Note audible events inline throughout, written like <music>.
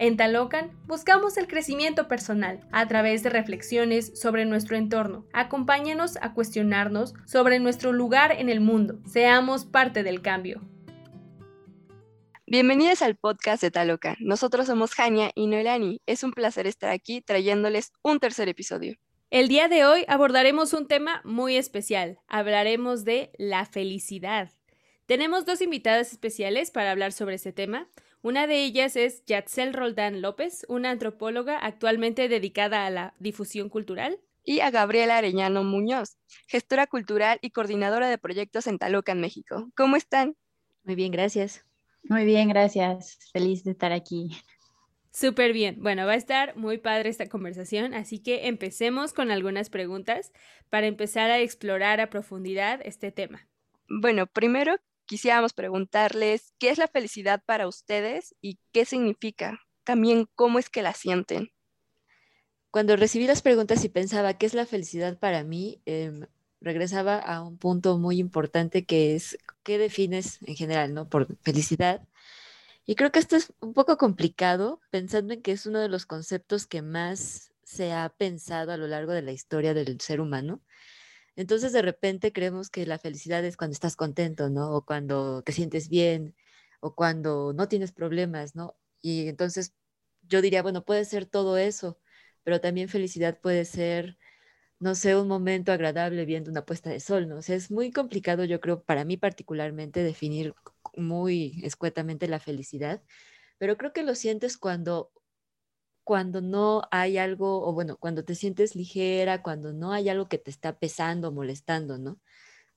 En Talocan buscamos el crecimiento personal a través de reflexiones sobre nuestro entorno. Acompáñanos a cuestionarnos sobre nuestro lugar en el mundo. Seamos parte del cambio. Bienvenidos al podcast de Talocan. Nosotros somos Jania y Noelani. Es un placer estar aquí trayéndoles un tercer episodio. El día de hoy abordaremos un tema muy especial. Hablaremos de la felicidad. Tenemos dos invitadas especiales para hablar sobre este tema. Una de ellas es Yatzel Roldán López, una antropóloga actualmente dedicada a la difusión cultural. Y a Gabriela Arellano Muñoz, gestora cultural y coordinadora de proyectos en Talocan, México. ¿Cómo están? Muy bien, gracias. Muy bien, gracias. Feliz de estar aquí. Súper bien. Bueno, va a estar muy padre esta conversación, así que empecemos con algunas preguntas para empezar a explorar a profundidad este tema. Bueno, primero quisiéramos preguntarles qué es la felicidad para ustedes y qué significa. También cómo es que la sienten. Cuando recibí las preguntas y pensaba qué es la felicidad para mí, em, regresaba a un punto muy importante que es qué defines en general, ¿no? Por felicidad. Y creo que esto es un poco complicado, pensando en que es uno de los conceptos que más se ha pensado a lo largo de la historia del ser humano. Entonces de repente creemos que la felicidad es cuando estás contento, ¿no? O cuando te sientes bien, o cuando no tienes problemas, ¿no? Y entonces yo diría, bueno, puede ser todo eso, pero también felicidad puede ser, no sé, un momento agradable viendo una puesta de sol, ¿no? O sea, es muy complicado, yo creo, para mí particularmente, definir muy escuetamente la felicidad, pero creo que lo sientes cuando cuando no hay algo, o bueno, cuando te sientes ligera, cuando no hay algo que te está pesando, molestando, ¿no?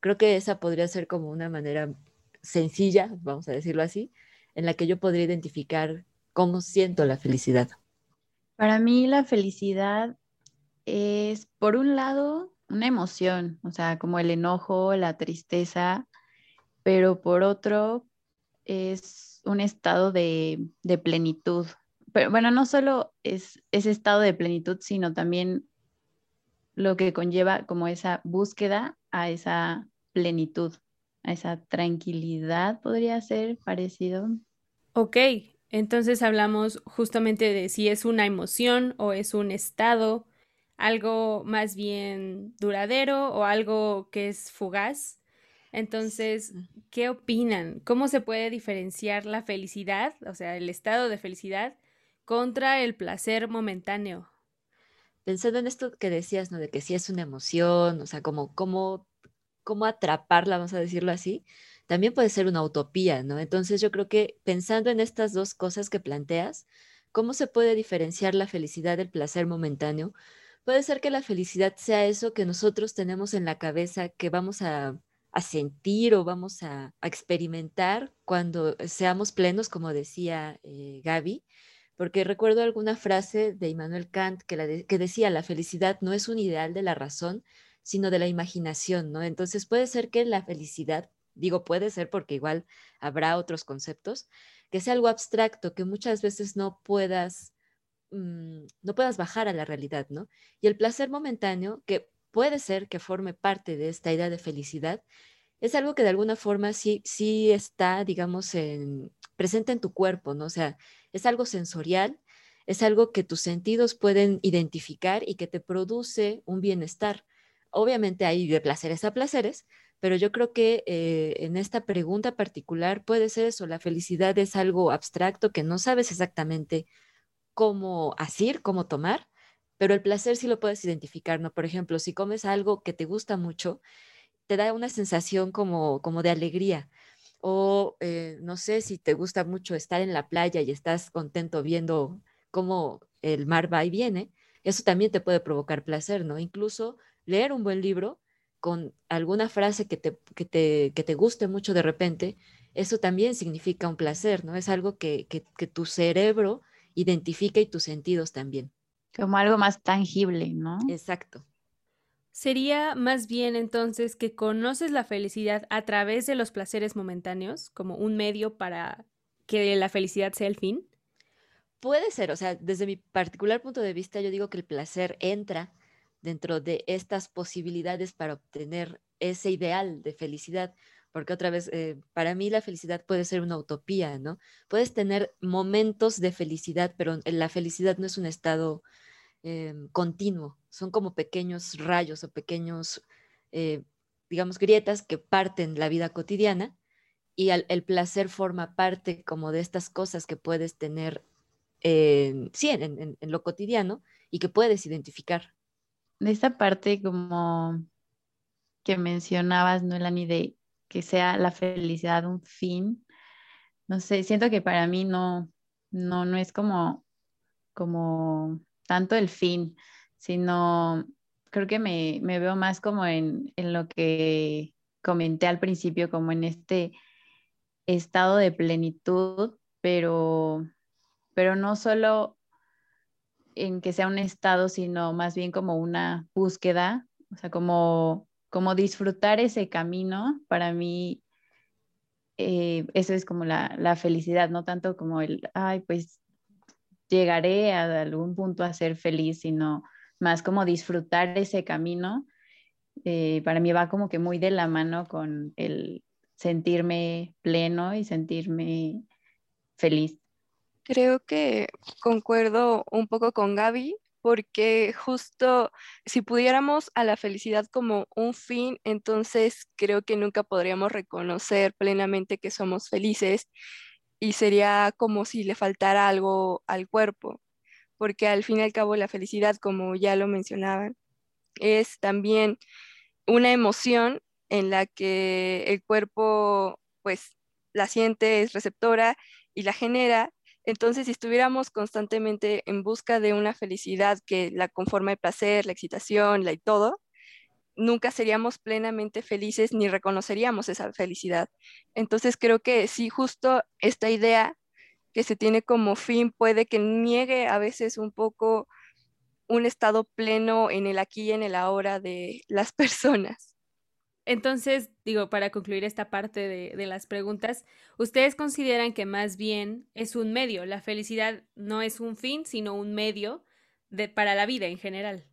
Creo que esa podría ser como una manera sencilla, vamos a decirlo así, en la que yo podría identificar cómo siento la felicidad. Para mí la felicidad es, por un lado, una emoción, o sea, como el enojo, la tristeza, pero por otro, es un estado de, de plenitud, pero bueno, no solo es ese estado de plenitud, sino también lo que conlleva como esa búsqueda a esa plenitud, a esa tranquilidad, podría ser parecido. Ok, entonces hablamos justamente de si es una emoción o es un estado, algo más bien duradero o algo que es fugaz. Entonces, ¿qué opinan? ¿Cómo se puede diferenciar la felicidad, o sea, el estado de felicidad, contra el placer momentáneo. Pensando en esto que decías, ¿no? De que sí es una emoción, o sea, como cómo, cómo atraparla, vamos a decirlo así, también puede ser una utopía, ¿no? Entonces yo creo que pensando en estas dos cosas que planteas, ¿cómo se puede diferenciar la felicidad del placer momentáneo? Puede ser que la felicidad sea eso que nosotros tenemos en la cabeza, que vamos a, sentir o vamos a, experimentar cuando seamos plenos, como decía eh, Gaby, porque recuerdo alguna frase de Immanuel Kant que, decía, la felicidad no es un ideal de la razón, sino de la imaginación, ¿no? Entonces puede ser que la felicidad, digo puede ser porque igual habrá otros conceptos, que sea algo abstracto, que muchas veces no puedas, mm, no puedas bajar a la realidad, ¿no? Y el placer momentáneo, que puede ser que forme parte de esta idea de felicidad, es algo que de alguna forma sí, sí está, digamos, en, presente en tu cuerpo, ¿no? O sea, es algo sensorial, es algo que tus sentidos pueden identificar y que te produce un bienestar. Obviamente hay de placeres a placeres, pero yo creo que eh, en esta pregunta particular puede ser eso, la felicidad es algo abstracto que no sabes exactamente cómo hacer, cómo tomar, pero el placer sí lo puedes identificar, ¿no? Por ejemplo, si comes algo que te gusta mucho, te da una sensación como, como de alegría o eh, no sé si te gusta mucho estar en la playa y estás contento viendo cómo el mar va y viene, eso también te puede provocar placer, ¿no? Incluso leer un buen libro con alguna frase que te, que te, que te guste mucho de repente, eso también significa un placer, ¿no? Es algo que, que, que tu cerebro identifica y tus sentidos también. Como algo más tangible, ¿no? Exacto. Sería más bien entonces que conoces la felicidad a través de los placeres momentáneos, como un medio para que la felicidad sea el fin. Puede ser, o sea, desde mi particular punto de vista, yo digo que el placer entra dentro de estas posibilidades para obtener ese ideal de felicidad, porque otra vez, eh, para mí la felicidad puede ser una utopía, ¿no? Puedes tener momentos de felicidad, pero la felicidad no es un estado em, continuo, son como pequeños rayos o pequeños, eh, digamos, grietas que parten la vida cotidiana y el placer forma parte como de estas cosas que puedes tener, sí, en, en lo cotidiano y que puedes identificar. De esta parte como que mencionabas, Noelani, de que sea la felicidad un fin, no sé, siento que para mí no, no, no es como, como tanto el fin, sino creo que me, me veo más como en, en, lo que comenté al principio, como en este estado de plenitud, pero, pero no solo en que sea un estado, sino más bien como una búsqueda, o sea, como como disfrutar ese camino, para mí eh, eso es como la, felicidad, no tanto como el, ay, pues llegaré a algún punto a ser feliz, sino más como disfrutar ese camino. Eh, para mí va como que muy de la mano con el sentirme pleno y sentirme feliz. Creo que concuerdo un poco con Gaby porque justo si pudiéramos a la felicidad como un fin, entonces creo que nunca podríamos reconocer plenamente que somos felices y sería como si le faltara algo al cuerpo, porque al fin y al cabo la felicidad, como ya lo mencionaban, es también una emoción en la que el cuerpo pues la siente, es receptora y la genera entonces, si estuviéramos constantemente en busca de una felicidad que la conforma el placer, la excitación, la y todo, nunca seríamos plenamente felices ni reconoceríamos esa felicidad. Entonces, creo que sí, justo esta idea que se tiene como fin puede que niegue a veces un poco un estado pleno en el aquí y en el ahora de las <laughs> personas. Entonces, digo, para concluir esta parte de, las preguntas, ¿ustedes consideran que más bien es un medio? La felicidad no es un fin, sino un medio de, para la vida en general.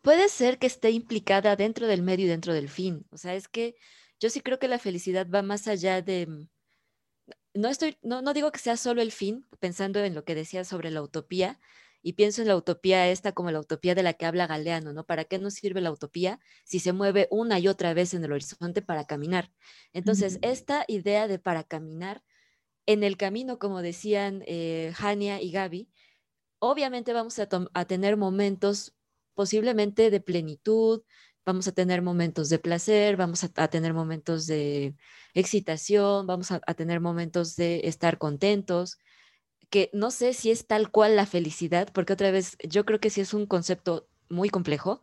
Puede ser que esté implicada dentro del medio y dentro del fin. O sea, es que yo sí creo que la felicidad va más allá de... No, estoy, no, no digo que sea solo el fin, pensando en lo que decía sobre la utopía, y pienso en la utopía esta como la utopía de la que habla Galeano, ¿no? ¿Para qué nos sirve la utopía si se mueve una y otra vez en el horizonte para caminar? Entonces, esta idea de para caminar en el camino, como decían eh, Hania y Gaby, obviamente vamos a, tener momentos posiblemente de plenitud, vamos a tener momentos de placer, vamos a, tener momentos de excitación, vamos a, tener momentos de estar contentos, que no sé si es tal cual la felicidad, porque otra vez yo creo que sí es un concepto muy complejo,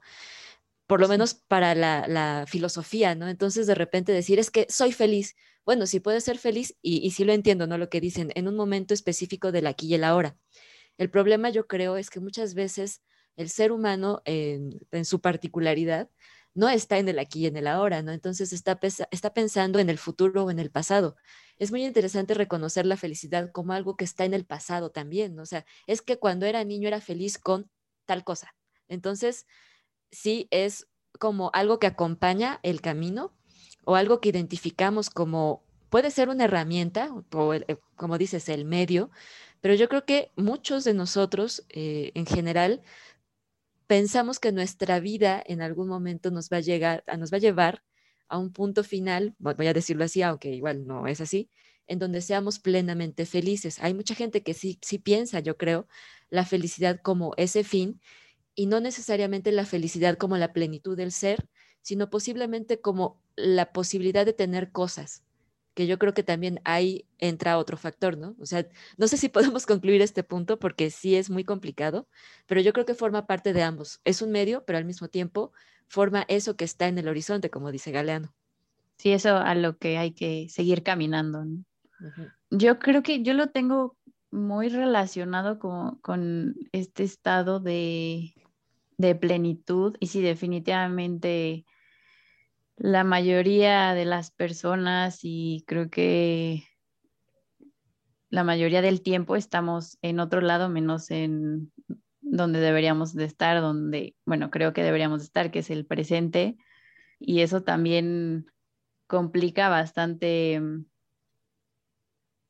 por lo menos para la, filosofía, ¿no? Entonces de repente decir es que soy feliz, bueno, sí puede ser feliz y, y sí lo entiendo, ¿no? Lo que dicen en un momento específico del aquí y el ahora. El problema yo creo es que muchas veces el ser humano en, su particularidad no está en el aquí y en el ahora, ¿no? Entonces está, está pensando en el futuro o en el pasado. Es muy interesante reconocer la felicidad como algo que está en el pasado también, ¿no? O sea, es que cuando era niño era feliz con tal cosa. Entonces, sí es como algo que acompaña el camino o algo que identificamos como, puede ser una herramienta o, como dices, el medio, pero yo creo que muchos de nosotros eh, en general pensamos que nuestra vida en algún momento nos va a llegar, nos va a llevar a un punto final, voy a decirlo así, aunque igual no es así, en donde seamos plenamente felices. Hay mucha gente que sí, sí piensa, yo creo, la felicidad como ese fin y no necesariamente la felicidad como la plenitud del ser, sino posiblemente como la posibilidad de tener cosas, que yo creo que también ahí entra otro factor, ¿no? O sea, no sé si <laughs> podemos concluir este punto porque sí es muy complicado, pero yo creo que forma parte de ambos. Es un medio, pero al mismo tiempo forma eso que está en el horizonte, como dice Galeano. Sí, eso a lo que hay que seguir caminando. ¿no? Yo creo que yo lo tengo muy relacionado con, con este estado de, de plenitud y sí, definitivamente la mayoría de las personas y creo que la mayoría del tiempo estamos en otro lado menos en donde deberíamos de estar, donde, bueno, creo que deberíamos estar, que es el presente. Y eso también complica bastante mm,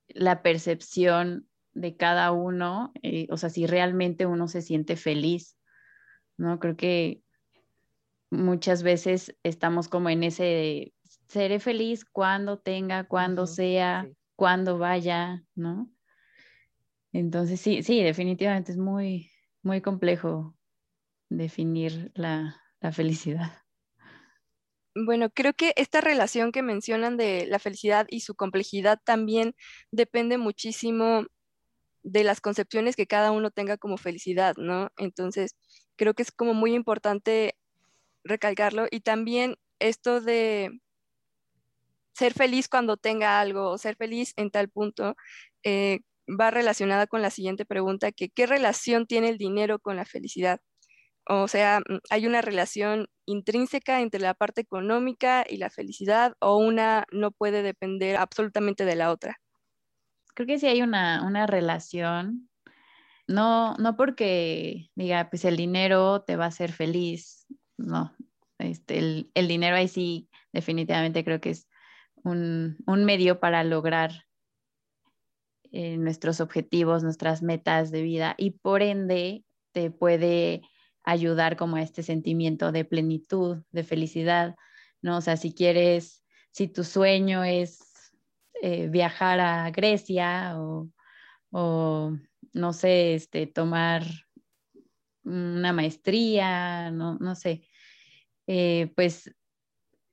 la percepción de cada uno, eh, o sea, si realmente uno se siente feliz, ¿no? Creo que muchas veces estamos como en ese, seré feliz cuando tenga, cuando sea, cuando vaya, ¿no? Entonces sí, sí, definitivamente es muy, muy complejo definir la, la felicidad. Bueno, creo que esta relación que mencionan de la felicidad y su complejidad también depende muchísimo de las concepciones que cada uno tenga como felicidad, ¿no? Entonces, creo que es como muy importante recalcarlo y también esto de ser feliz cuando tenga algo o ser feliz en tal punto eh, va relacionada con la siguiente pregunta, que ¿qué relación tiene el dinero con la felicidad? O sea, mm, ¿hay una relación intrínseca entre la parte económica y la felicidad o una no puede depender absolutamente de la otra? Creo que sí hay una, una relación. No, no porque diga, pues el dinero te va a hacer feliz. No, este, el, el dinero ahí sí definitivamente creo que es un, un medio para lograr eh, nuestros objetivos, nuestras metas de vida y por ende te puede ayudar como a este sentimiento de plenitud, de felicidad, ¿no? O sea, si quieres, si tu sueño es eh, viajar a Grecia o, no sé, este, tomar una maestría, no, no sé, eh, pues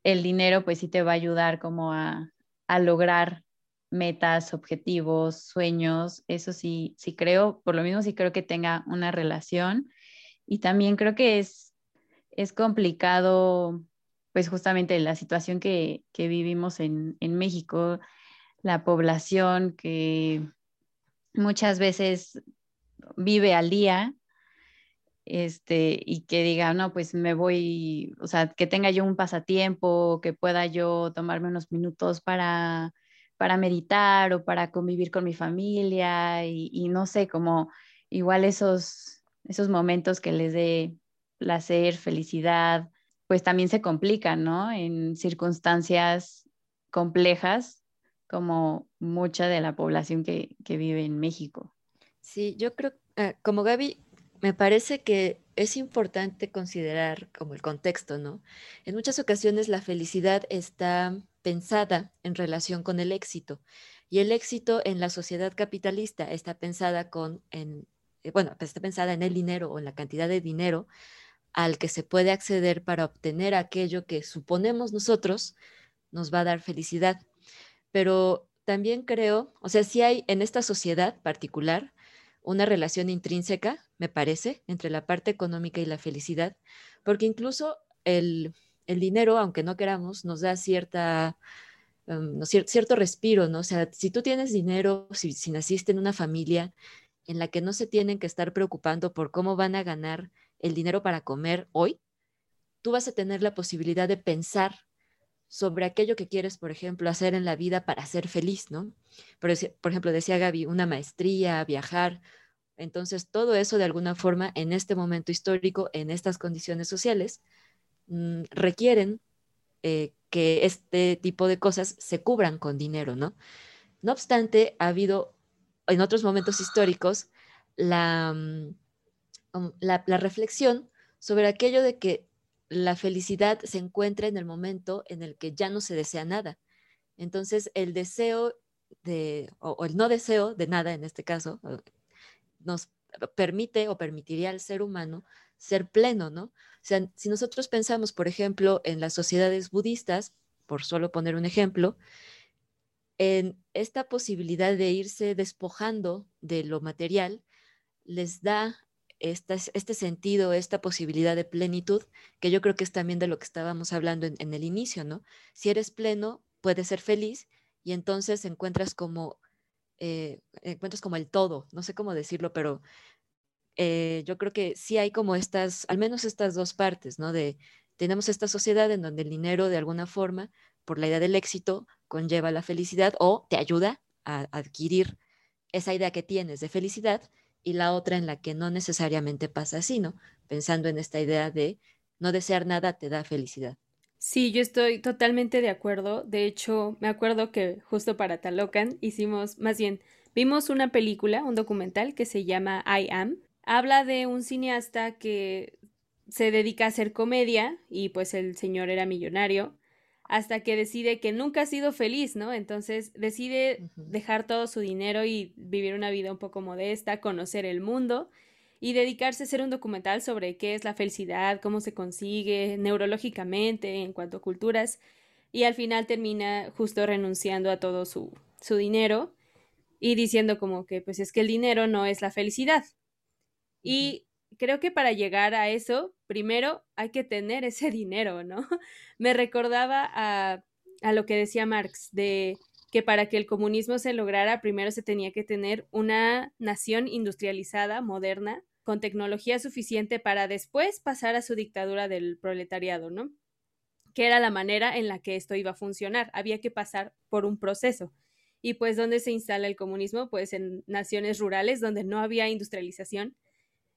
el dinero pues sí te va a ayudar como a, a lograr metas, objetivos, sueños, eso sí, sí creo, por lo mismo sí creo que tenga una relación. Y también creo que es, es complicado, pues justamente la situación que, vivimos en, México, la población que muchas veces vive al día, este, y que diga, no, pues me voy, o sea, que tenga yo un pasatiempo, que pueda yo tomarme unos minutos para, para meditar o para convivir con mi familia y, no sé, como igual esos, esos momentos que les dé placer, felicidad, pues también se complican, ¿no? En circunstancias complejas como mucha de la población que, vive en México. Sí, yo creo, ah, como Gaby, me parece que es importante considerar como el contexto, ¿no? En muchas ocasiones la felicidad está pensada en relación con el éxito y el éxito en la sociedad capitalista está pensada con, en, eh, bueno, pues está pensada en el dinero o en la cantidad de dinero al que se puede acceder para obtener aquello que suponemos nosotros nos va a dar felicidad. Pero también creo, o sea, si hay en esta sociedad particular una relación intrínseca, me parece, entre la parte económica y la felicidad, porque incluso el, dinero, aunque no queramos, nos da cierta, um, cierto respiro, ¿no? O sea, si tú tienes dinero, si, si naciste en una familia en la que no se tienen que estar preocupando por cómo van a ganar el dinero para comer hoy, tú vas a tener la posibilidad de pensar sobre aquello que quieres, por ejemplo, hacer en la vida para ser feliz, ¿no? Por, por ejemplo, decía Gaby, una maestría, viajar. Entonces, todo eso de alguna forma en este momento histórico, en estas condiciones sociales, mm, requieren eh, que este tipo de cosas se cubran con dinero, ¿no? No obstante, ha habido en otros momentos históricos mm, la, la, reflexión sobre aquello de que la felicidad se encuentra en el momento en el que ya no se desea nada. Entonces, el deseo de, o, el no deseo de nada, en este caso, nos permite o permitiría al ser humano ser pleno, ¿no? O sea, si nosotros pensamos, por ejemplo, en las sociedades budistas, por solo poner un ejemplo, en esta posibilidad de irse despojando de lo material, les da este sentido, esta posibilidad de plenitud, que yo creo que es también de lo que estábamos hablando en, el inicio, ¿no? Si eres pleno, puedes ser feliz y entonces encuentras como, eh, encuentras como el todo, no sé cómo decirlo, pero eh, yo creo que sí hay como estas, al menos estas dos partes, ¿no? De, tenemos esta sociedad en donde el dinero de alguna forma, por la idea del éxito, conlleva la felicidad o te ayuda a adquirir esa idea que tienes de felicidad y la otra en la que no necesariamente pasa así, ¿no? Pensando en esta idea de no desear nada te da felicidad. Sí, yo estoy totalmente de acuerdo. De hecho, me acuerdo que justo para Talocan hicimos, más bien, vimos una película, un documental que se llama I Am. Habla de un cineasta que se dedica a hacer comedia y pues el señor era millonario hasta que decide que nunca ha sido feliz, ¿no? Entonces decide dejar todo su dinero y vivir una vida un poco modesta, conocer el mundo y dedicarse a hacer un documental sobre qué es la felicidad, cómo se consigue neurológicamente en cuanto a culturas y al final termina justo renunciando a todo su, su dinero y diciendo como que pues es que el dinero no es la felicidad. Y creo que para llegar a eso, primero hay que tener ese <laughs> dinero, ¿no? Me recordaba a, a lo que decía Marx, de que para que el comunismo se lograra, primero se tenía que tener una nación industrializada, moderna, con tecnología suficiente para después pasar a su dictadura del proletariado, ¿no? Que era la manera en la que esto iba a funcionar. Había que pasar por un proceso. Y pues, ¿dónde se instala el comunismo? Pues en naciones rurales donde no había industrialización.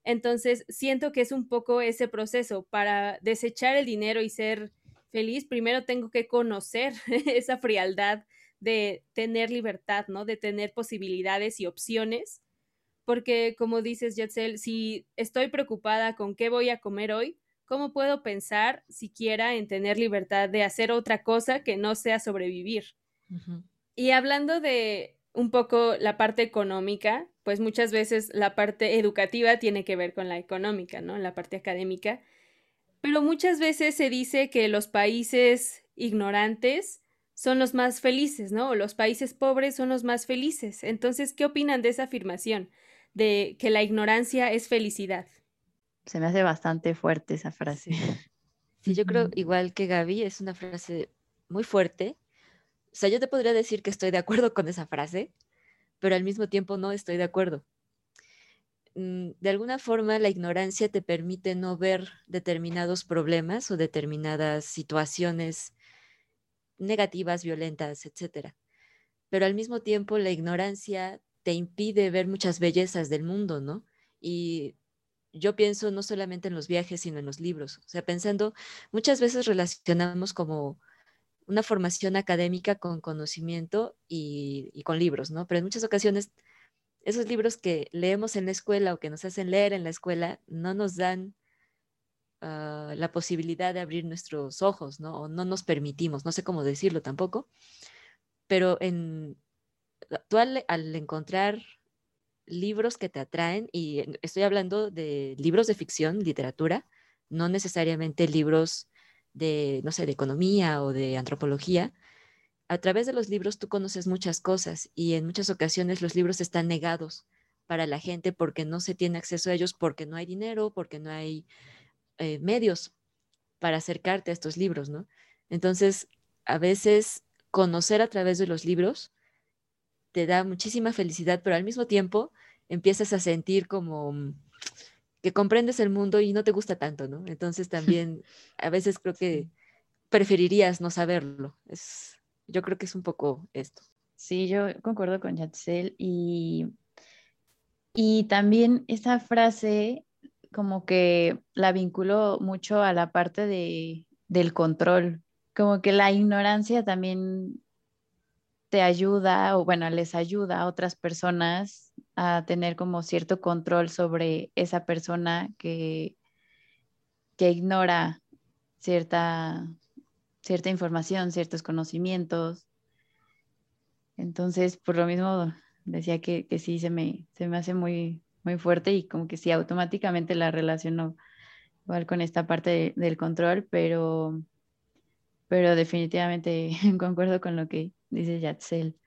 Entonces, siento que es un poco ese proceso. Para desechar el dinero y ser feliz, primero tengo que conocer <laughs> esa frialdad de tener libertad, ¿no? De tener posibilidades y opciones porque como dices, Yatzel, si estoy preocupada con qué voy a comer hoy, ¿cómo puedo pensar siquiera en tener libertad de hacer otra cosa que no sea sobrevivir? Y hablando de un poco la parte económica, pues muchas veces la parte educativa tiene que ver con la económica, ¿no? La parte académica. Pero muchas veces se dice que los países ignorantes son los más felices, ¿no? O los países pobres son los más felices. Entonces, ¿qué opinan de esa afirmación? De que la ignorancia es felicidad. Se me hace bastante fuerte esa frase. Sí, <laughs> yo creo igual que Gaby, es una frase muy fuerte. O sea, yo te podría decir que estoy de acuerdo con esa frase, pero al mismo tiempo no estoy de acuerdo. Mm, de alguna forma, la ignorancia te permite no ver determinados problemas o determinadas situaciones negativas, violentas, etc. Pero al mismo tiempo, la ignorancia te impide ver muchas bellezas del mundo, ¿no? Y yo pienso no solamente en los viajes, sino en los libros. O sea, pensando, muchas veces relacionamos como una formación académica con conocimiento y, con libros, ¿no? Pero en muchas ocasiones esos libros que leemos en la escuela o que nos hacen leer en la escuela no nos dan ah, la posibilidad de abrir nuestros ojos, ¿no? O no nos permitimos, no sé cómo decirlo tampoco, pero en, tú al, encontrar libros que te atraen, y estoy hablando de libros de ficción, literatura, no necesariamente libros de, no sé, de economía o de antropología, a través de los libros tú conoces muchas cosas y en muchas ocasiones los libros están negados para la gente porque no se tiene acceso a ellos, porque no hay dinero, porque no hay eh, medios para acercarte a estos libros, ¿no? Entonces, a veces conocer a través de los libros te da muchísima felicidad, pero al mismo tiempo empiezas a sentir como mm, que comprendes el mundo y no te gusta tanto, ¿no? Entonces <laughs> también a veces creo que preferirías no saberlo. Es, yo creo que es un poco esto. Sí, yo concuerdo con Yatzel y, y también esa frase como que la vinculo mucho a la parte de, del control, como que la ignorancia también te ayuda o bueno, les ayuda a otras personas a tener como cierto control sobre esa persona que, que ignora cierta, cierta información, ciertos conocimientos. Entonces, por lo mismo decía que, sí se me, se me hace muy, muy fuerte y como que sí, automáticamente la relaciono igual con esta parte del control, pero, pero definitivamente <laughs> concuerdo con lo que dice Yatzel,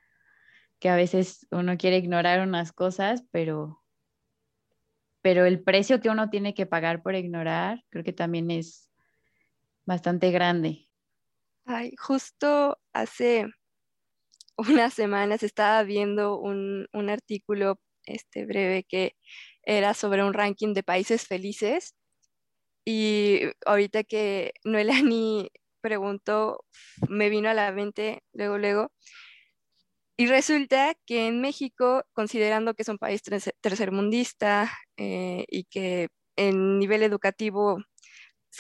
que a veces uno quiere ignorar unas cosas, pero, pero el precio que uno tiene que pagar por ignorar creo que también es bastante grande. Ay, justo hace <laughs> unas semanas estaba viendo un, un artículo este, breve que era sobre un ranking de países felices y ahorita que Noelani preguntó, me vino a la mente luego, luego. Y resulta que en México, considerando que es un país tercermundista eh, y que en nivel educativo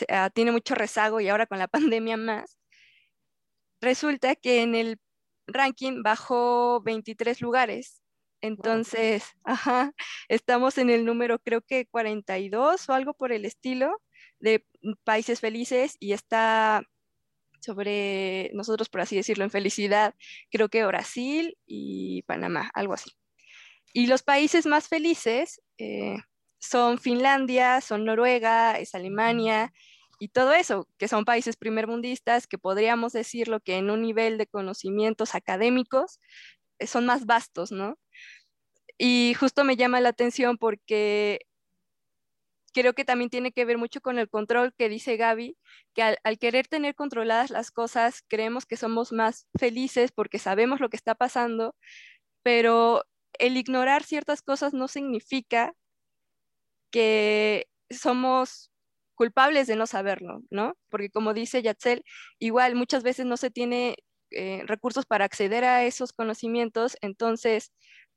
ah, tiene mucho rezago y ahora con la <laughs> pandemia más, resulta que en el ranking bajó 23 lugares. Entonces, ajá, estamos en el número creo que 42 o algo por el estilo de países felices y está sobre nosotros, por así decirlo, en felicidad, creo que Brasil y Panamá, algo así. Y los países más felices eh, son Finlandia, son Noruega, es Alemania y todo eso, que son países primermundistas que podríamos decirlo que en un nivel de conocimientos académicos eh, son más vastos, ¿no? Y justo me llama la atención porque creo que también tiene que ver mucho con el control que dice Gaby, que al, querer tener controladas las cosas, creemos que somos más felices porque sabemos lo que está pasando, pero el ignorar ciertas cosas no significa que somos culpables de no saberlo, ¿no? Porque como dice Yatzel, igual muchas veces no se tiene eh, recursos para acceder a esos conocimientos, entonces,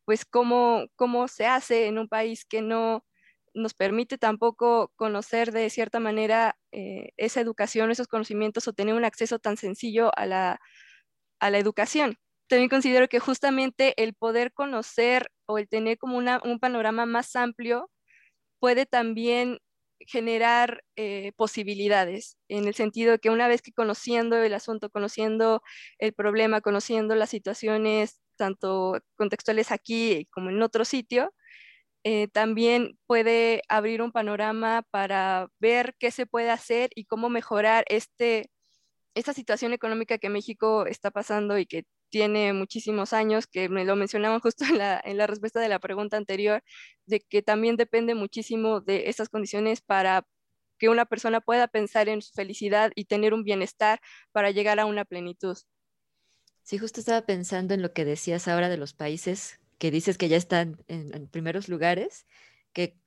pues, ¿cómo, ¿cómo se hace en un país que no nos permite tampoco conocer de cierta manera eh, esa educación, esos conocimientos o tener un acceso tan sencillo a la, educación. También considero que justamente el poder conocer o el tener como un panorama más amplio puede también generar eh, posibilidades, en el sentido que una vez que conociendo el asunto, conociendo el problema, conociendo las situaciones tanto contextuales aquí como en otro sitio, eh, también puede abrir un panorama para ver qué se puede hacer y cómo mejorar este, esta situación económica que México está pasando y que tiene muchísimos años, que me lo mencionaban <laughs> justo en la, en la respuesta de la pregunta anterior, de que también depende muchísimo de estas condiciones para que una persona pueda pensar en su felicidad y tener un bienestar para llegar a una plenitud. Sí, justo estaba pensando en lo que decías ahora de los países que dices que ya están en, primeros lugares, que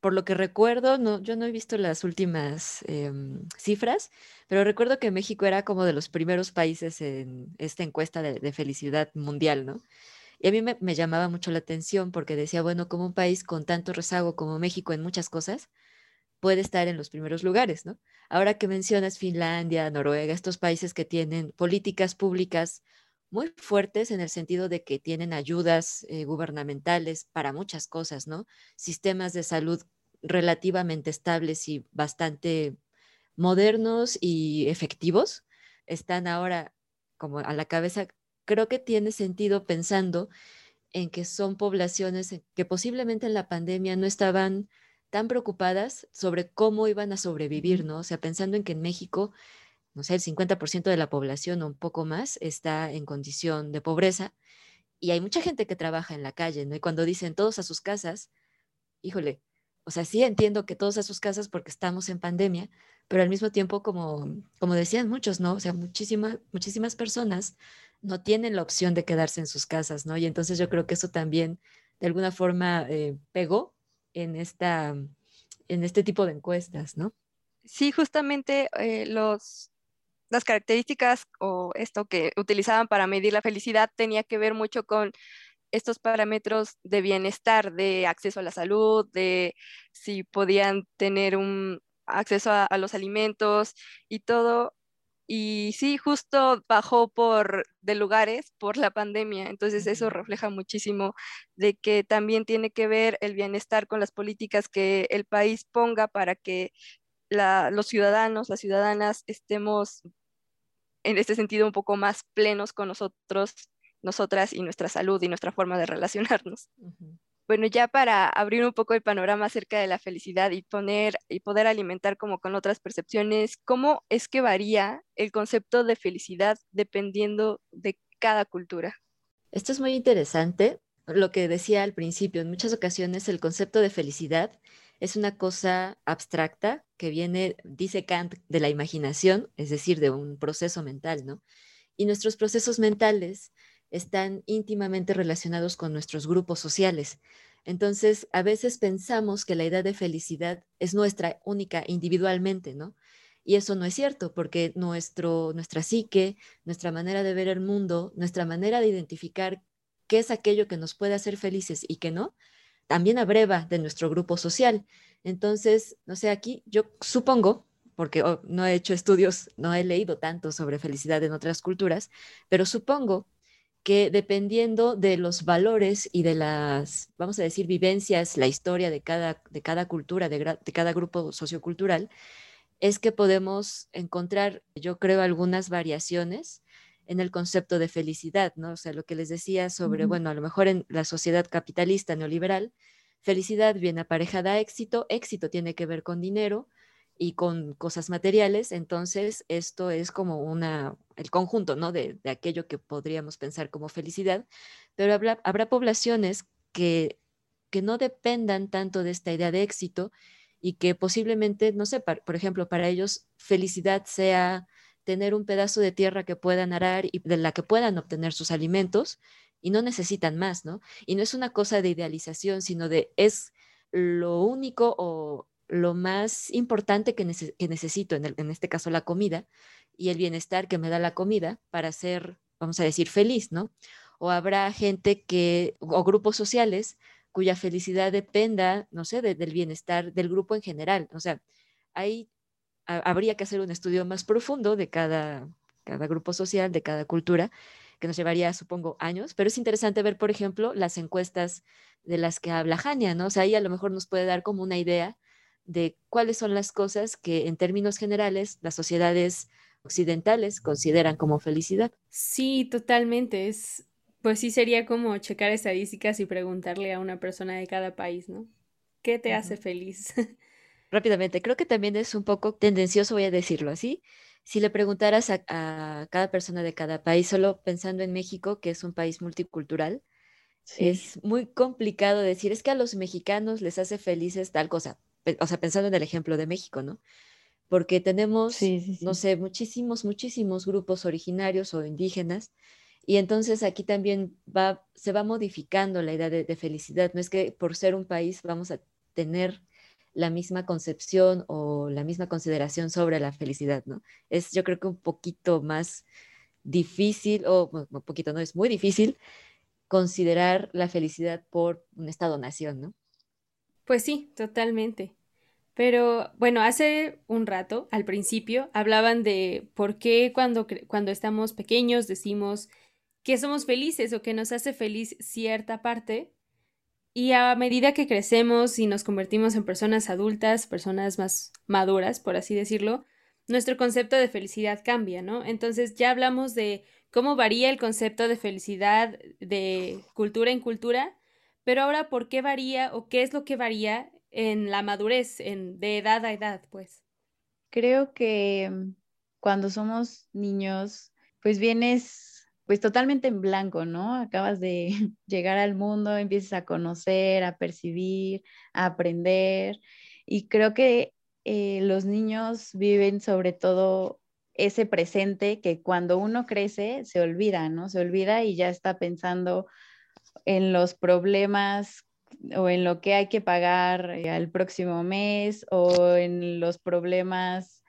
por lo que recuerdo, no, yo no he visto las últimas em, cifras, pero recuerdo que México era como de los primeros países en esta encuesta de, felicidad mundial, ¿no? Y a mí me, me, llamaba mucho la atención porque decía, bueno, como un país con tanto rezago como México en muchas cosas, puede estar en los primeros lugares, ¿no? Ahora que mencionas Finlandia, Noruega, estos países que tienen políticas públicas muy fuertes en el sentido de que tienen ayudas eh, gubernamentales para muchas cosas, ¿no? Sistemas de salud relativamente estables y bastante modernos y efectivos están ahora como a la cabeza. Creo que tiene sentido pensando en que son poblaciones que posiblemente en la pandemia no estaban tan preocupadas sobre cómo iban a sobrevivir, ¿no? O sea, pensando en que en México no sé, el 50% de la población o un poco más está en condición de pobreza y hay mucha gente que trabaja en la calle, ¿no? Y cuando dicen todos a sus casas, híjole, o sea, sí entiendo que todos a sus casas porque estamos en pandemia, pero al mismo tiempo, como, como decían muchos, ¿no? O sea, muchísimas, muchísimas personas no tienen la opción de quedarse en sus casas, ¿no? Y entonces yo creo que eso también de alguna forma eh, pegó en, esta, en este tipo de encuestas, ¿no? Sí, justamente eh, los, las características o esto que utilizaban para medir la felicidad tenía que ver mucho con estos parámetros de bienestar, de acceso a la salud, de si podían tener un acceso a, los alimentos y todo. Y sí, justo bajó por de lugares por la pandemia. Entonces eso refleja muchísimo de que también tiene que ver el bienestar con las políticas que el país ponga para que los ciudadanos, las ciudadanas estemos en este sentido un poco más plenos con nosotros, nosotras y nuestra salud y nuestra forma de <laughs> relacionarnos. Bueno, ya para abrir un poco el panorama acerca de la felicidad y poner y poder alimentar como con otras percepciones, ¿cómo es que varía el concepto de felicidad dependiendo de cada cultura? Esto es muy interesante. Lo que decía al principio, en muchas ocasiones el concepto de felicidad es una cosa abstracta que viene, dice Kant, de la imaginación, es decir, de un proceso mental, ¿no? Y nuestros procesos mentales están íntimamente relacionados con nuestros grupos sociales. Entonces, a veces pensamos que la idea de felicidad es nuestra única individualmente, ¿no? Y eso no es cierto, porque nuestro, nuestra psique, nuestra manera de ver el mundo, nuestra manera de identificar qué es aquello que nos puede hacer felices y qué no, también abreva de nuestro grupo social. Entonces, no sé, aquí yo supongo porque oh, no he hecho estudios, no he leído tanto sobre felicidad en otras culturas, pero supongo que dependiendo de los valores y de las, vamos a decir, vivencias, la historia de cada, de cada cultura, de, de cada grupo sociocultural, es que podemos encontrar, yo creo, algunas variaciones en el concepto de felicidad, ¿no? O sea, lo que les decía sobre, bueno, a lo mejor en la sociedad capitalista neoliberal, felicidad viene aparejada a éxito, éxito tiene que ver con dinero y con cosas materiales, entonces esto es como una, el conjunto, ¿no? De, aquello que podríamos pensar como felicidad, pero habrá, habrá poblaciones que, que no dependan tanto de esta idea de éxito y que posiblemente, no sé, por ejemplo, para ellos felicidad sea tener un pedazo de tierra que puedan arar y de la que puedan obtener sus alimentos y no necesitan más, ¿no? Y no es una cosa de idealización, sino de es lo único o lo más importante que, necesito, en, este caso la comida, y el bienestar que me da la comida para ser, vamos a decir, feliz, ¿no? O habrá gente que, o grupos sociales cuya felicidad dependa, no sé, del bienestar del grupo en general. O sea, hay habría que hacer un estudio más profundo de cada, cada grupo social, de cada cultura, que nos llevaría, supongo, años, pero es interesante ver, por ejemplo, las encuestas de las que habla Jania, ¿no? O sea, ahí a lo mejor nos puede dar como una idea de cuáles son las cosas que en términos generales las sociedades occidentales consideran como felicidad. Sí, totalmente. Es, pues sí sería como checar estadísticas y preguntarle a una persona de cada país, ¿no? ¿Qué te hace feliz? <laughs> rápidamente, creo que también es un poco tendencioso, voy a decirlo así. Si le preguntaras a, cada persona de cada país, solo pensando en México, que es un país multicultural, es muy complicado decir, es que a los mexicanos les hace felices tal cosa. O sea, pensando en el ejemplo de México, ¿no? Porque tenemos, no sé, muchísimos, muchísimos grupos originarios o indígenas y entonces aquí también va, se va modificando la idea de, de, felicidad. No es que por ser un país vamos a tener la misma concepción o la misma consideración sobre la felicidad, ¿no? Es yo creo que un poquito más difícil, o un poquito, no, es muy difícil considerar la felicidad por un estado-nación, ¿no? Pues sí, totalmente. Pero bueno, hace un rato, al principio, hablaban de por qué cuando, cuando estamos pequeños decimos que somos felices o que nos hace feliz cierta parte y a medida que crecemos y nos convertimos en personas adultas, personas más maduras, por así decirlo, nuestro concepto de felicidad cambia, ¿no? Entonces ya hablamos de cómo varía el concepto de felicidad de cultura en cultura, pero ahora, ¿por qué varía o qué es lo que varía en la madurez, en, de edad a edad, pues? Creo que mm, cuando somos niños, pues vienes pues totalmente en blanco, ¿no? Acabas de <laughs> llegar al mundo, empiezas a conocer, a percibir, a aprender. Y creo que eh, los niños viven sobre todo ese presente que cuando uno crece se olvida, ¿no? Se olvida y ya está pensando en los problemas o en lo que hay que pagar eh, al próximo mes o en los problemas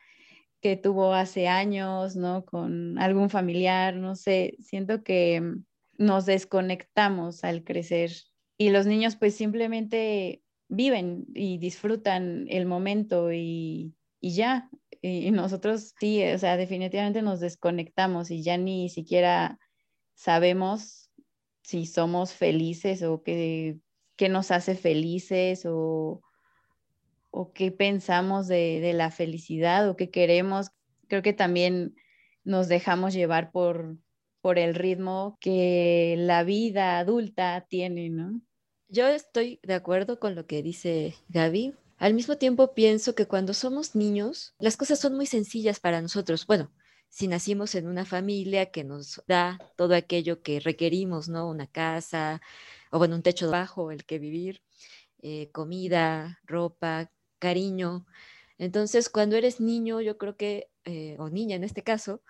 que tuvo hace años, ¿no? Con algún familiar, no sé, siento que mm, nos desconectamos al crecer y los niños pues simplemente viven y disfrutan el momento y, ya. Y nosotros sí, o sea, definitivamente nos desconectamos y ya ni siquiera sabemos si somos felices o qué, qué nos hace felices o, o qué pensamos de, la felicidad o qué queremos. Creo que también nos dejamos llevar por, por el ritmo que la vida adulta tiene, ¿no? Yo estoy de acuerdo con lo que dice Gaby. Al mismo tiempo pienso que cuando somos niños, las cosas son muy sencillas para nosotros. Bueno, si nacimos en una familia que nos da todo aquello que requerimos, ¿no? Una casa, o bueno, un techo bajo el que vivir, eh, comida, ropa, cariño. Entonces, cuando eres niño, yo creo que, eh, o niña en este caso,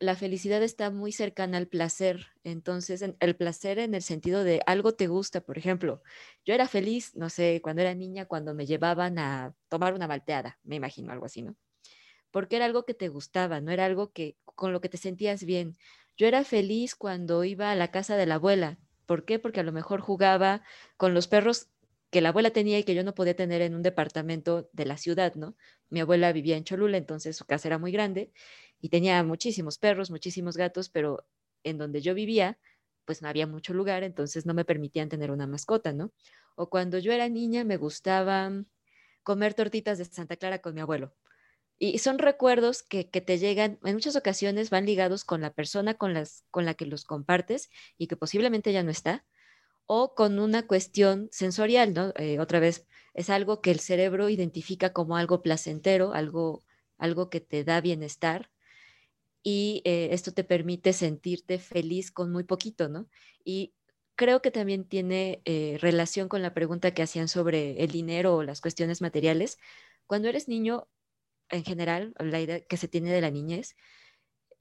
la felicidad está muy cercana al placer. Entonces, el placer en el sentido de algo te gusta, por ejemplo, yo era feliz, no sé, cuando era niña, cuando me llevaban a tomar una malteada, me imagino algo así, ¿no? Porque era algo que te gustaba, no era algo que con lo que te sentías bien. Yo era feliz cuando iba a la casa de la abuela. ¿Por qué? Porque a lo mejor jugaba con los perros que la abuela tenía y que yo no podía tener en un departamento de la ciudad, ¿no? Mi abuela vivía en Cholula, entonces su casa era muy grande y tenía muchísimos perros, muchísimos gatos, pero en donde yo vivía, pues no había mucho lugar, entonces no me permitían tener una mascota, ¿no? O cuando yo era niña me gustaba comer tortitas de Santa Clara con mi abuelo. Y son recuerdos que, te llegan, en muchas ocasiones van ligados con la persona con, las, con la que los compartes y que posiblemente ya no está, o con una cuestión sensorial, ¿no? Eh, otra vez, es algo que el cerebro identifica como algo placentero, algo, algo que te da bienestar, y eh, esto te permite sentirte feliz con muy poquito, ¿no? Y creo que también tiene eh, relación con la pregunta que hacían sobre el dinero o las cuestiones materiales. Cuando eres niño, en general, la idea que se tiene de la niñez,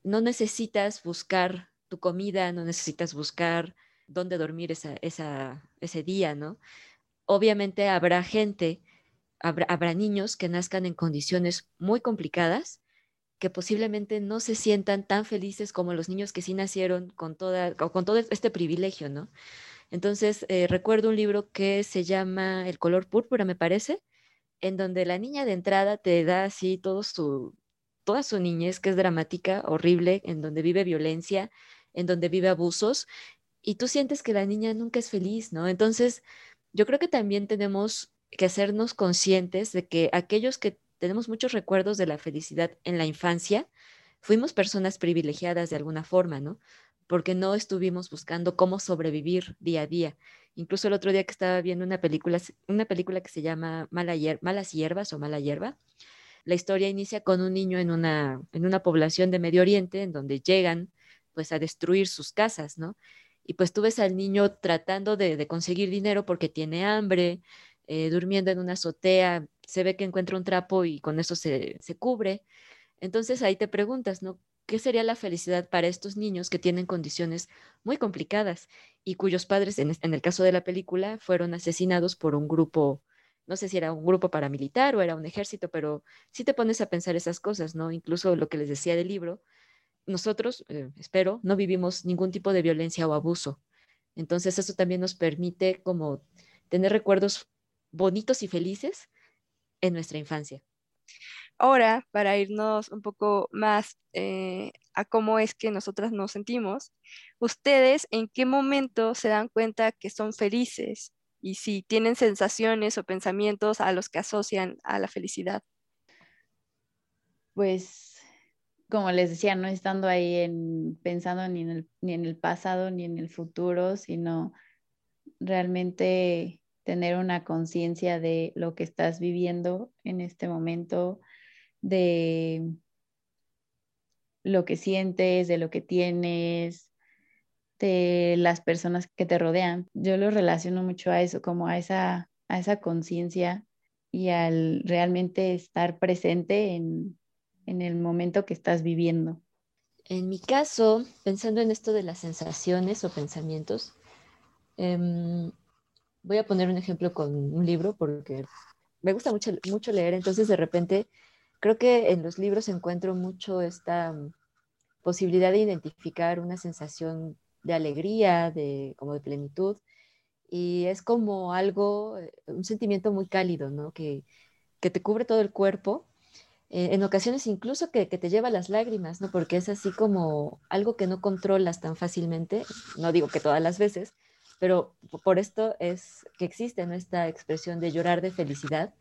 no necesitas buscar tu comida, no necesitas buscar dónde dormir esa, ese día, ¿no? Obviamente habrá gente, habrá, habrá niños que nazcan en condiciones muy complicadas que posiblemente no se sientan tan felices como los niños que sí nacieron con, toda, con todo este privilegio, ¿no? Entonces, eh, recuerdo un libro que se llama El color púrpura, me parece, en donde la niña de entrada te da así todo su, toda su niñez, que es dramática, horrible, en donde vive violencia, en donde vive abusos, y tú sientes que la niña nunca es feliz, ¿no? Entonces, yo creo que también tenemos que hacernos conscientes de que aquellos que tenemos muchos recuerdos de la felicidad en la infancia, fuimos personas privilegiadas de alguna forma, ¿no? Porque no estuvimos buscando cómo sobrevivir día a día. Incluso el otro día que estaba viendo una película, una película que se llama Malas Hierbas o Mala Hierba, la historia inicia con un niño en una, en una población de Medio Oriente en donde llegan pues a destruir sus casas, ¿no? Y pues tú ves al niño tratando de, conseguir dinero porque tiene hambre, eh, durmiendo en una azotea, se ve que encuentra un trapo y con eso se, cubre. Entonces ahí te preguntas, ¿no? ¿Qué sería la felicidad para estos niños que tienen condiciones muy complicadas y cuyos padres, en, en el caso de la película, fueron asesinados por un grupo, no sé si era un grupo paramilitar o era un ejército, pero sí te pones a pensar esas cosas, ¿no? Incluso lo que les decía del libro, nosotros, eh, espero, no vivimos ningún tipo de violencia o abuso. Entonces eso también nos permite como tener recuerdos bonitos y felices en nuestra infancia. Ahora, para irnos un poco más eh, a cómo es que nosotras nos sentimos, ¿ustedes en qué momento se dan cuenta que son felices? Y si tienen sensaciones o pensamientos a los que asocian a la felicidad. Pues, como les decía, no estando ahí en, pensando ni en, el, ni en el pasado ni en el futuro, sino realmente tener una conciencia de lo que estás viviendo en este momento, de lo que sientes, de lo que tienes, de las personas que te rodean. Yo lo relaciono mucho a eso, como a esa, a esa conciencia y al realmente estar presente en, el momento que estás viviendo. En mi caso, pensando en esto de las sensaciones o pensamientos, em, voy a poner un ejemplo con un libro porque me gusta mucho, mucho leer, entonces de repente creo que en los libros encuentro mucho esta mm, posibilidad de identificar una sensación de alegría, de como de plenitud, y es como algo, eh, un sentimiento muy cálido, ¿no? Que, que te cubre todo el cuerpo, eh, en ocasiones incluso que, que, te lleva las lágrimas, ¿no? Porque es así como algo que no controlas tan fácilmente, no digo que todas las veces, pero por esto es que existe esta expresión de llorar de felicidad,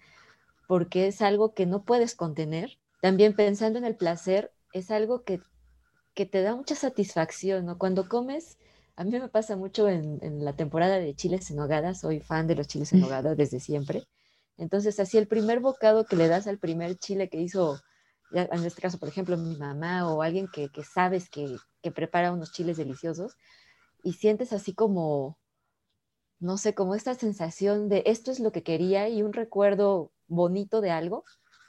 porque es algo que no puedes contener. También pensando en el placer, es algo que, que te da mucha satisfacción, ¿no? Cuando comes, a mí me pasa mucho en, en la temporada de chiles en nogada, soy fan de los chiles en <laughs> nogada desde siempre. Entonces, así el primer bocado que le das al primer chile que hizo, en este caso, por ejemplo, mi mamá o alguien que, sabes que, que prepara unos chiles deliciosos, y sientes así como, no sé, como esta sensación de esto es lo que quería y un recuerdo bonito de algo,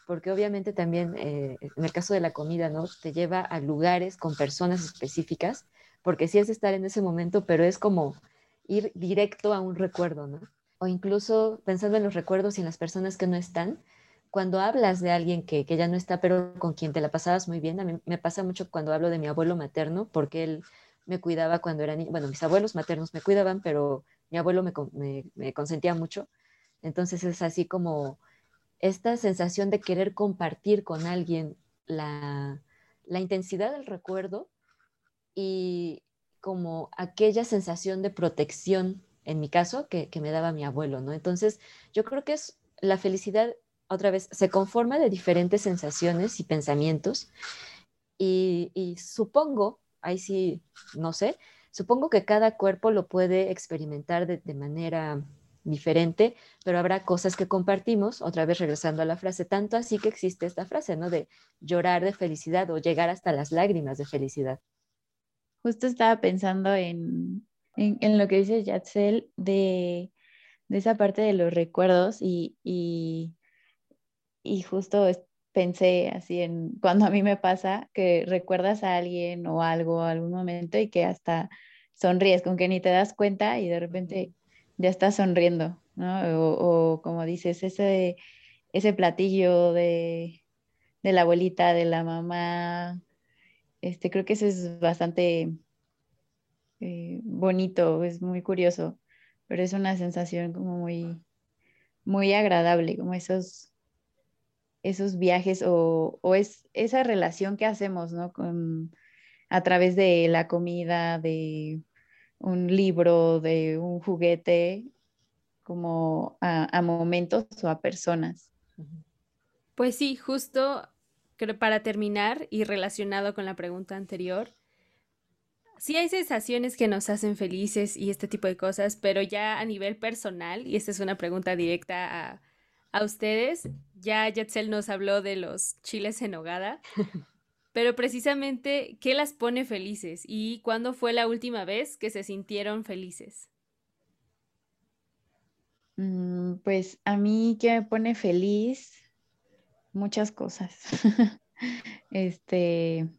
porque obviamente también eh, en el caso de la comida, ¿no? Te lleva a lugares con personas específicas, porque sí es estar en ese momento, pero es como ir directo a un recuerdo, ¿no? O incluso pensando en los recuerdos y en las personas que no están, cuando hablas de alguien que, que ya no está, pero con quien te la pasabas muy bien, a mí me pasa mucho cuando hablo de mi abuelo materno, porque él me cuidaba cuando era niño, bueno, mis abuelos maternos me cuidaban, pero mi abuelo me, consentía mucho. Entonces es así como esta sensación de querer compartir con alguien la, intensidad del recuerdo y como aquella sensación de protección, en mi caso, que, me daba mi abuelo, ¿no? Entonces, yo creo que es la felicidad, otra vez, se conforma de diferentes sensaciones y pensamientos y, y supongo, ahí sí, no sé, supongo que cada cuerpo lo puede experimentar de, de manera diferente, pero habrá cosas que compartimos, otra vez regresando a la frase, tanto así que existe esta frase, ¿no? De llorar de felicidad o llegar hasta las lágrimas de felicidad. Justo estaba pensando en, en, lo que dice Yatzel de, de, esa parte de los recuerdos y, y, y justo pensé así en cuando a mí me pasa que recuerdas a alguien o algo, algún momento y que hasta sonríes, con que ni te das cuenta y de repente ya estás sonriendo, ¿no? O, como dices, ese, ese platillo de, la abuelita, de la mamá, este, creo que eso es bastante eh, bonito, es muy curioso, pero es una sensación como muy, muy agradable, como esos, esos viajes o, o es esa relación que hacemos, ¿no? Con, a través de la comida, de un libro, de un juguete, como a, momentos o a personas. Pues sí, justo para terminar y relacionado con la pregunta anterior, sí hay sensaciones que nos hacen felices y este tipo de cosas, pero ya a nivel personal, y esta es una pregunta directa a, a ustedes, ya Yetzel nos habló de los chiles en hogada, pero precisamente, ¿qué las pone felices? ¿Y cuándo fue la última vez que se sintieron felices? Mm, pues a mí que me pone feliz muchas cosas. <laughs> este,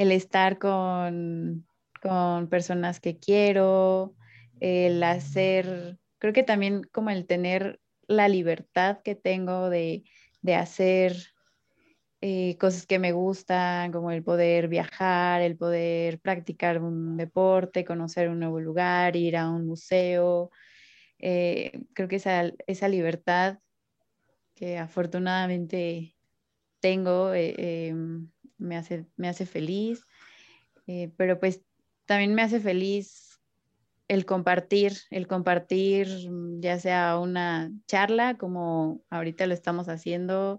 el estar con, con personas que quiero, el hacer, creo que también como el tener la libertad que tengo de, de hacer eh, cosas que me gustan, como el poder viajar, el poder practicar un deporte, conocer un nuevo lugar, ir a un museo. Eh, creo que esa, esa, libertad que afortunadamente tengo eh, em, me, hace, me hace feliz, pero pues también me hace feliz el compartir, el compartir ya sea una charla como ahorita lo estamos haciendo,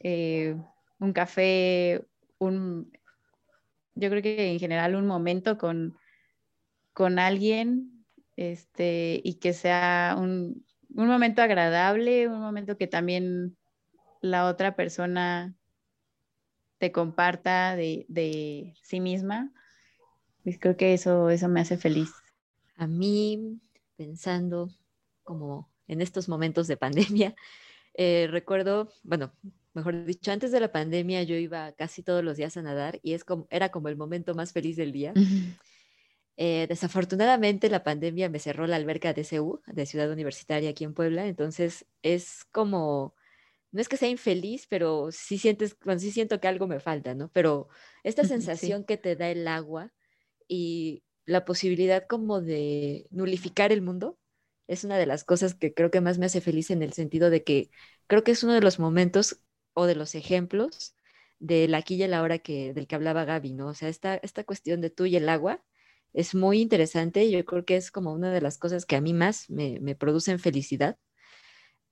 un café, un, yo creo que en general un momento con, con alguien este, y que sea un, un momento agradable, un momento que también la otra persona te comparta de, de, sí misma, pues creo que eso, eso me hace feliz. A mí, pensando como en estos momentos de pandemia, <laughs> eh, recuerdo, bueno, mejor dicho, antes de la pandemia yo iba casi todos los días a nadar y es como, era como el momento más feliz del día. Eh, desafortunadamente la pandemia me cerró la alberca de CU, de Ciudad Universitaria aquí en Puebla, entonces es como, no es que sea infeliz, pero sí sientes, bueno, sí siento que algo me falta, ¿no? Pero esta sensación que te da el agua y la posibilidad como de nulificar el mundo, es una de las cosas que creo que más me hace feliz en el sentido de que creo que es uno de los momentos o de los ejemplos de la aquí y la hora que, del que hablaba Gaby, ¿no? O sea, esta, esta cuestión de tú y el agua es muy interesante y yo creo que es como una de las cosas que a mí más me, me producen felicidad.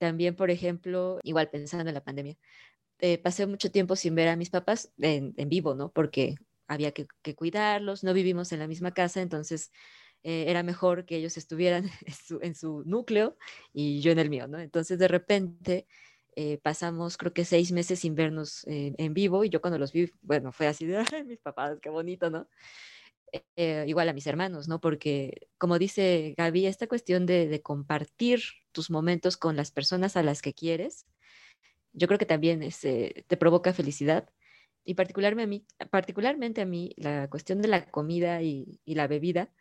También, por ejemplo, igual pensando en la pandemia, eh, pasé mucho tiempo sin ver a mis papás en, en vivo, ¿no? Porque había que, que, cuidarlos, no vivimos en la misma casa, entonces eh, era mejor que ellos estuvieran <laughs> en su, en su, núcleo y yo en el mío, ¿no? Entonces, de repente, eh, pasamos creo que seis meses sin vernos eh, en vivo y yo cuando los vi, bueno, fue así de, <laughs> ay, mis papás, qué bonito, ¿no? Eh, igual a mis hermanos, ¿no? Porque como dice Gaby, esta cuestión de, de, compartir tus momentos con las personas a las que quieres, yo creo que también es, te provoca felicidad. Y particularmente a, mí, particularmente a mí, la cuestión de la comida y, la bebida,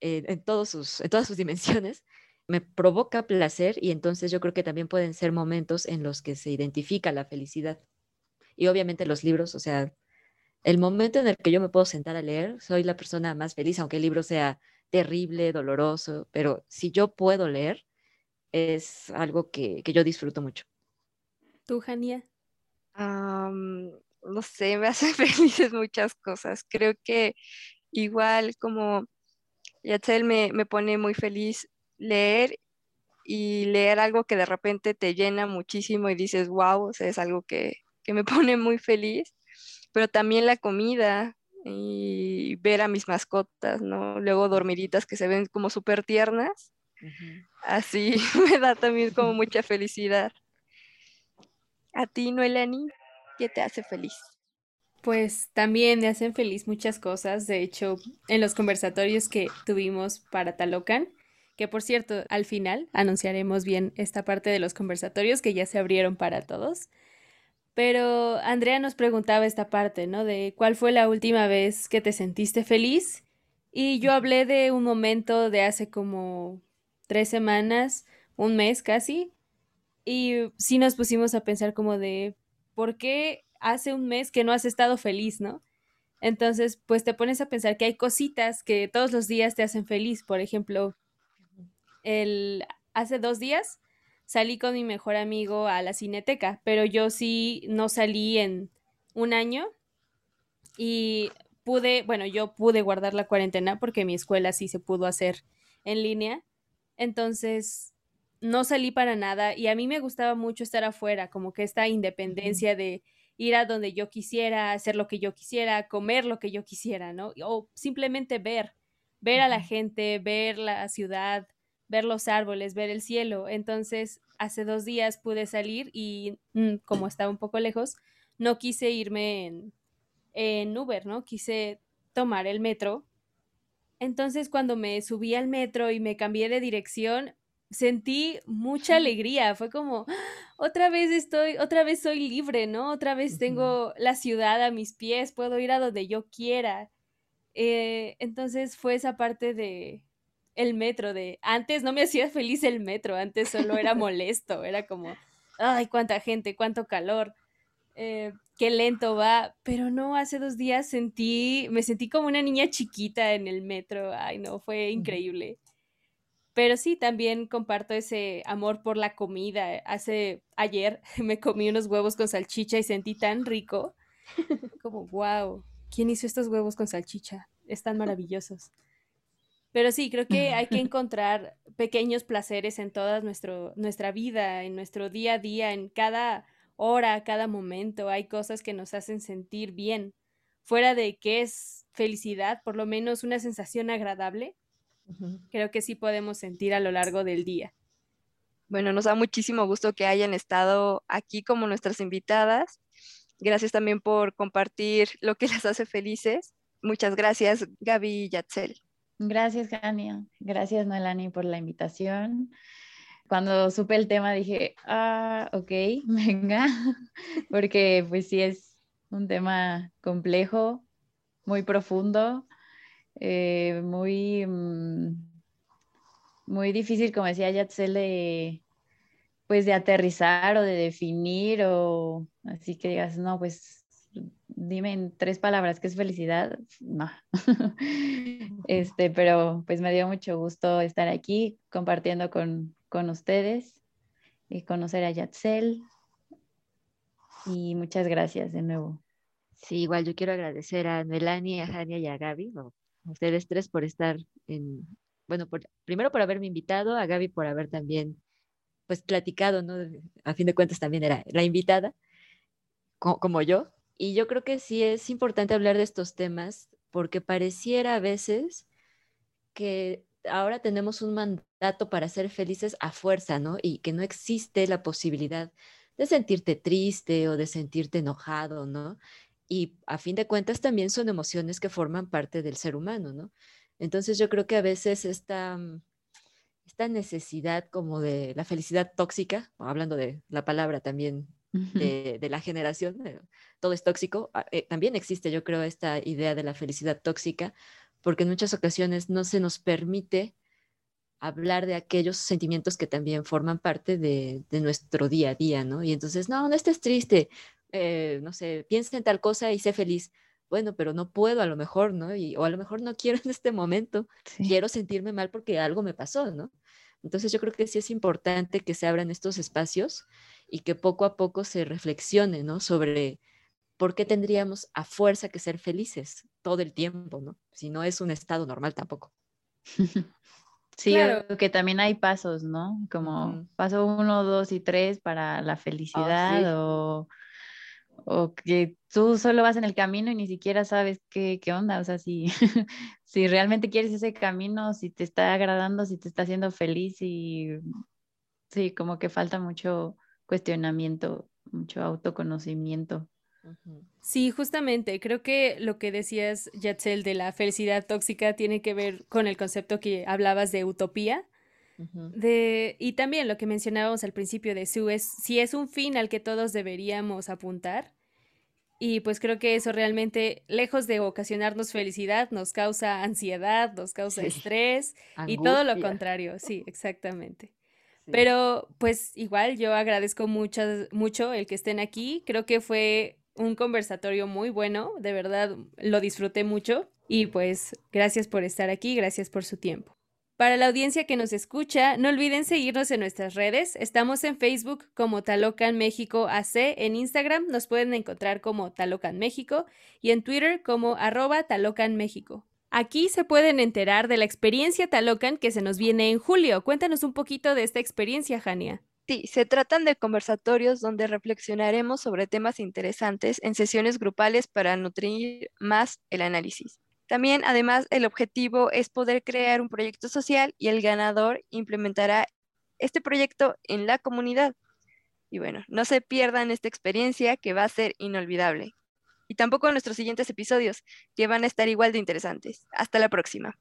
en, todos sus, en todas sus dimensiones, me provoca placer y entonces yo creo que también pueden ser momentos en los que se identifica la felicidad. Y obviamente los libros, o sea, el momento en el que yo me puedo sentar a leer, soy la persona más feliz, aunque el libro sea terrible, doloroso, pero si yo puedo leer, es algo que, yo disfruto mucho. ¿Tú, Jania? no sé, me <laughs> hacen felices muchas cosas. Creo que igual como Yatzel me, me pone muy feliz leer y leer algo que de repente te llena muchísimo y dices, wow, o sea, es algo que, que me <laughs> pone muy feliz, pero también la comida y ver a mis mascotas, ¿no? Luego dormiditas que se ven como súper tiernas, así <laughs> me da también como mucha felicidad. A ti, Noelani, ¿qué te hace feliz? Pues también me hacen feliz muchas cosas. De hecho, en los conversatorios que tuvimos para Talocan, que por cierto, al final anunciaremos bien esta parte de los conversatorios que ya se abrieron para todos. Pero Andrea nos preguntaba esta parte, ¿no? De cuál fue la última vez que te sentiste feliz. Y yo hablé de un momento de hace como tres semanas, un mes casi. Y sí nos pusimos a pensar como de, ¿por qué hace un mes que no has estado feliz, ¿no? Entonces, pues te pones a pensar que hay cositas que todos los días te hacen feliz. Por ejemplo, el, hace dos días salí con mi mejor amigo a la cineteca, pero yo sí no salí en un año y pude, bueno, yo pude guardar la cuarentena porque mi escuela sí se pudo hacer en línea. Entonces, no salí para nada y a mí me gustaba mucho estar afuera, como que esta independencia de ir a donde yo quisiera, hacer lo que yo quisiera, comer lo que yo quisiera, ¿no? O simplemente ver, ver a la gente, ver la ciudad, ver los árboles, ver el cielo. Entonces, hace dos días pude salir y mm, como estaba un poco lejos, no quise irme en, en Uber, ¿no? Quise tomar el metro. Entonces, cuando me subí al metro y me cambié de dirección, sentí mucha alegría. Fue como, otra vez estoy, otra vez soy libre, ¿no? Otra vez tengo la ciudad a mis pies, puedo ir a donde yo quiera. Eh, entonces fue esa parte de, el metro, de antes no me hacía feliz el metro, antes solo era <laughs> molesto, era como, ay, cuánta gente, cuánto calor, eh, qué lento va, pero no, hace dos días sentí, me sentí como una niña chiquita en el metro, ay, no, fue increíble. Pero sí, también comparto ese amor por la comida. Hace ayer <laughs> me comí unos huevos con salchicha y sentí tan rico. <laughs> Como, wow, ¿quién hizo estos huevos con salchicha? Están maravillosos. Pero sí, creo que hay que <laughs> encontrar pequeños placeres en toda nuestra vida, en nuestro día a día, en cada hora, cada momento. Hay cosas que nos hacen sentir bien. Fuera de que es felicidad, por lo menos una sensación agradable, creo que sí podemos sentir a lo largo del día. Bueno, nos da muchísimo gusto que hayan estado aquí como nuestras invitadas. Gracias también por compartir lo que <laughs> las hace felices. Muchas gracias, Gaby y Yatzel. Gracias, Jania. Gracias, Noelani, por la invitación. Cuando supe el tema dije, ah, ok, <laughs> venga, porque pues sí es un tema complejo, muy profundo, eh, muy, mm, muy difícil, como decía Yatzel, de, pues de aterrizar o de definir o así que digas, no, pues dime en tres palabras qué es felicidad, no. <laughs> <laughs> este, pero pues me dio mucho gusto estar aquí compartiendo con, con ustedes y conocer a Yatzel. Y muchas gracias de nuevo. Sí, igual yo quiero agradecer a Melanie, a Jania y a Gaby, a ustedes tres por estar en, bueno, por, primero por haberme invitado, a Gaby por haber también, pues, platicado, ¿no? A fin de cuentas también era la invitada, como yo, y yo creo que sí es importante hablar de estos temas porque pareciera a veces que ahora tenemos un mandato para ser felices a fuerza, ¿no? Y que no existe la posibilidad de sentirte triste o de sentirte enojado, ¿no? Y a fin de cuentas también son emociones que forman parte del ser humano, ¿no? Entonces yo creo que a veces esta, esta necesidad como de la felicidad tóxica, hablando de la palabra también de, la generación, eh, todo es tóxico, ah, eh, también existe, yo creo, esta idea de la felicidad tóxica, porque en muchas ocasiones no se nos permite hablar de aquellos sentimientos que también forman parte de, nuestro día a día, ¿no? Y entonces, no, no estés triste, eh, no sé, piensa en tal cosa y sé feliz. Bueno, pero no puedo a lo mejor, ¿no? Y, o a lo mejor no quiero <laughs> en este momento, quiero sentirme mal porque algo me pasó, ¿no? Entonces yo creo que sí es importante que se abran estos espacios y que poco a poco se reflexione, ¿no? Sobre por qué tendríamos a fuerza que ser felices todo el tiempo, ¿no? Si no es un estado normal tampoco. <laughs> Sí, claro. que también hay pasos, ¿no? Como paso uno, dos y tres para la oh, felicidad o, o, que tú solo vas en el camino y ni siquiera sabes qué, qué onda, o sea, si, <laughs> si realmente quieres ese camino, si te está agradando, si te está haciendo feliz y sí, como que falta mucho cuestionamiento, mucho autoconocimiento. Sí, justamente, creo que lo que decías, Yatzel, de la felicidad tóxica tiene que ver con el concepto que hablabas de utopía. de, y también lo que mencionábamos al principio de Sue es si es un fin al que todos deberíamos apuntar. Y pues creo que eso realmente, lejos de ocasionarnos felicidad, nos causa ansiedad, nos causa estrés <laughs> y todo lo contrario, sí, exactamente. <laughs> Pero pues igual yo agradezco mucho, mucho el que estén aquí. Creo que fue un conversatorio muy bueno, de verdad lo disfruté mucho y pues gracias por estar aquí, gracias por su tiempo. Para la audiencia que nos escucha, no olviden seguirnos en nuestras redes. Estamos en Facebook como Talocan México AC, en Instagram nos pueden encontrar como Talocan México y en Twitter como arroba Talocan México. Aquí se pueden enterar de la experiencia Talocan que se nos viene en julio. Cuéntanos un poquito de esta experiencia, Jania. Sí, se tratan de conversatorios donde reflexionaremos sobre temas interesantes en sesiones grupales para nutrir más el análisis. También, además, el objetivo es poder crear un proyecto social y el ganador implementará este proyecto en la comunidad. Y bueno, no se pierdan esta experiencia que va a ser inolvidable. Y tampoco nuestros siguientes episodios, que van a estar igual de interesantes. Hasta la próxima.